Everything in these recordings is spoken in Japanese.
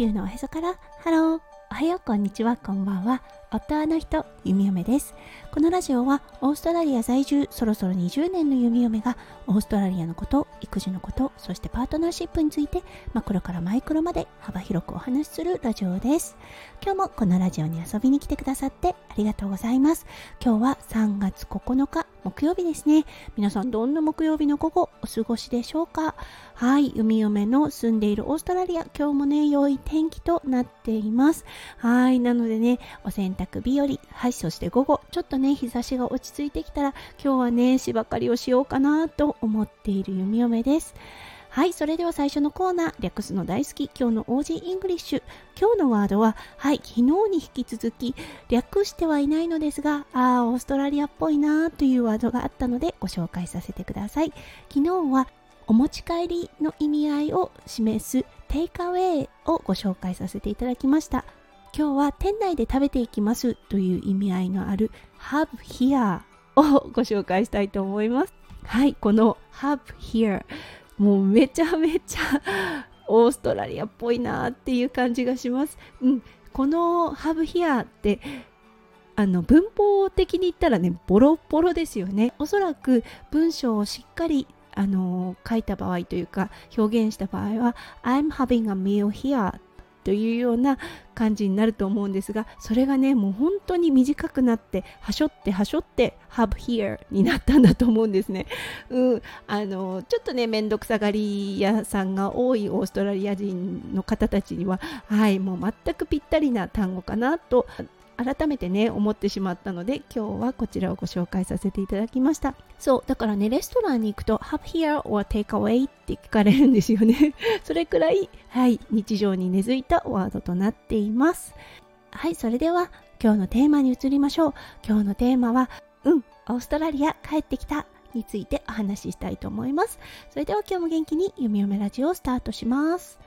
地球のおへそから。ハロー。おはよう。こんにちは。こんばんは。夫の人弓嫁です。このラジオはオーストラリア在住そろそろ20年の弓嫁がオーストラリアのこと育児のことそしてパートナーシップについてマクロからマイクロまで幅広くお話しするラジオです。今日もこのラジオに遊びに来てくださってありがとうございます。今日は3月9日木曜日ですね。皆さんどんな木曜日の午後お過ごしでしょうか？はい弓嫁の住んでいるオーストラリア。今日もね良い天気となっています。はいなのでねお洗濯日和はいそして午後ちょっとね日差しが落ち着いてきたら今日はね芝刈りをしようかなと思っている弓嫁です。はい、それでは最初のコーナー、略すの大好き、今日の Aussie English。今日のワードは、はい、昨日に引き続き、略してはいないのですが、あー、オーストラリアっぽいなーというワードがあったので、ご紹介させてください。昨日は、お持ち帰りの意味合いを示す、テイクアウェイをご紹介させていただきました。今日は店内で食べていきますという意味合いのある Have Here をご紹介したいと思います。はい、この Have Here もうめちゃめちゃオーストラリアっぽいなっていう感じがします。うん、このハブヒアってあの文法的に言ったらねボロボロですよね。おそらく文章をしっかりあの書いた場合というか表現した場合は I'm having a meal here というような感じになると思うんですがそれがねもう本当に短くなってはしょってはしょって have here になったんだと思うんですね。うん、あのちょっとね面倒くさがり屋さんが多いオーストラリア人の方たちにははいもう全くぴったりな単語かなと改めてね思ってしまったので今日はこちらをご紹介させていただきました。そうだからねレストランに行くと have here or take away って聞かれるんですよね。それくらいはい日常に根付いたワードとなっています。はいそれでは今日のテーマに移りましょう。今日のテーマはうんオーストラリア帰ってきたについてお話ししたいと思います。それでは今日も元気に読み読めラジオをスタートします。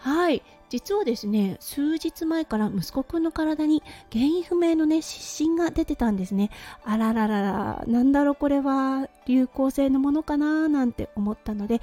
はい。実はですね数日前から息子くんの体に原因不明のね湿疹が出てたんですね。あららららなんだろうこれは流行性のものかななんて思ったので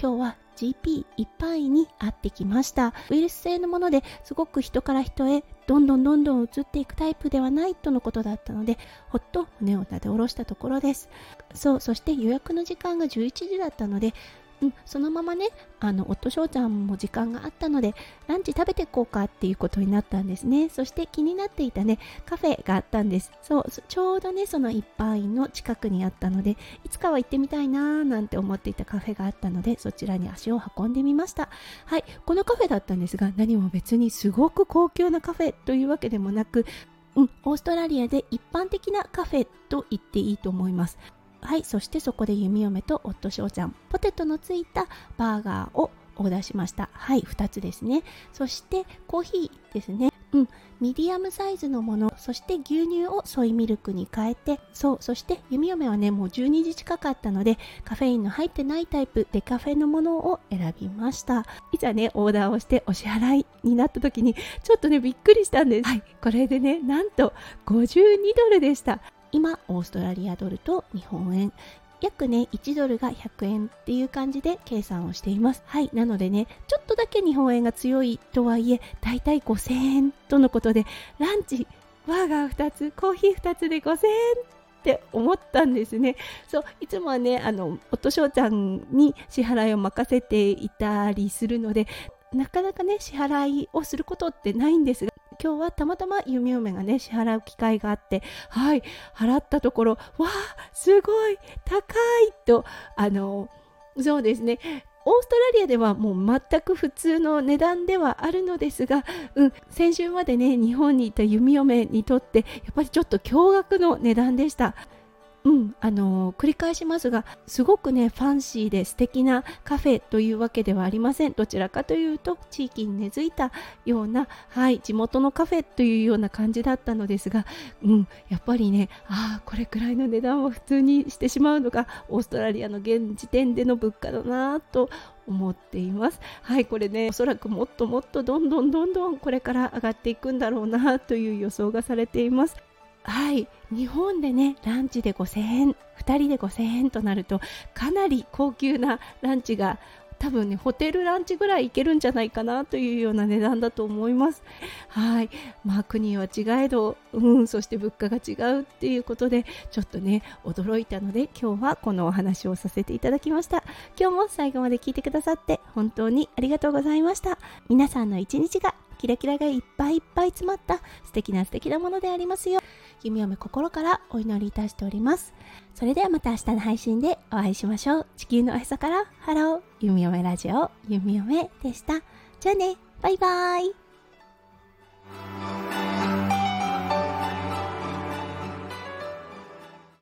今日は GP 一般医に会ってきました。ウイルス性のものですごく人から人へどんどんどんどん移っていくタイプではないとのことだったのでほっと胸をなで下ろしたところです。そうそして予約の時間が11時だったのでうん、そのままねあの夫翔ちゃんも時間があったのでランチ食べていこうかっていうことになったんですね。そして気になっていたねカフェがあったんです。そうちょうどねその一般院の近くにあったのでいつかは行ってみたいなーなんて思っていたカフェがあったのでそちらに足を運んでみました。はいこのカフェだったんですが何も別にすごく高級なカフェというわけでもなくうん、オーストラリアで一般的なカフェと言っていいと思います。はいそしてそこで弓嫁と夫翔ちゃんポテトのついたバーガーをオーダーしました。はい2つですね。そしてコーヒーですね。うんミディアムサイズのもの。そして牛乳をソイミルクに変えて。そうそして弓嫁はねもう12時近かったのでカフェインの入ってないタイプデカフェのものを選びました。いざねオーダーをしてお支払いになった時にちょっとねびっくりしたんです。はいこれでねなんと52ドルでした今オーストラリアドルと日本円約ね1ドルが100円っていう感じで計算をしていますはいなのでねちょっとだけ日本円が強いとはいえだいたい5000円とのことでランチバーガー2つコーヒー2つで5000円って思ったんですね。そういつもはねあの夫翔ちゃんに支払いを任せていたりするのでなかなかね支払いをすることってないんですが今日はたまたま弓嫁がね支払う機会があってはい払ったところわあすごい高いとあのそうですねオーストラリアではもう全く普通の値段ではあるのですが、うん、先週までね日本にいた弓嫁にとってやっぱりちょっと驚愕の値段でした。うん、あのー、繰り返しますがすごくねファンシーで素敵なカフェというわけではありません。どちらかというと地域に根付いたような、はい、地元のカフェというような感じだったのですが、うん、やっぱりねああこれくらいの値段を普通にしてしまうのがオーストラリアの現時点での物価だなと思っています。はいこれねおそらくもっともっとどんどんどんどんこれから上がっていくんだろうなという予想がされています。はい。日本でねランチで5000円2人で5000円となるとかなり高級なランチが多分ねホテルランチぐらい行けるんじゃないかなというような値段だと思います。はい。まあ国は違えどうんそして物価が違うっていうことでちょっとね驚いたので今日はこのお話をさせていただきました。今日も最後まで聞いてくださって本当にありがとうございました。皆さんの一日がキラキラがいっぱいいっぱい詰まった素敵な素敵なものでありますよ弓嫁心からお祈りいたしております。それではまた明日の配信でお会いしましょう。地球のおへそからハロー。弓嫁ラジオ。弓嫁でした。じゃあね。バイバーイ。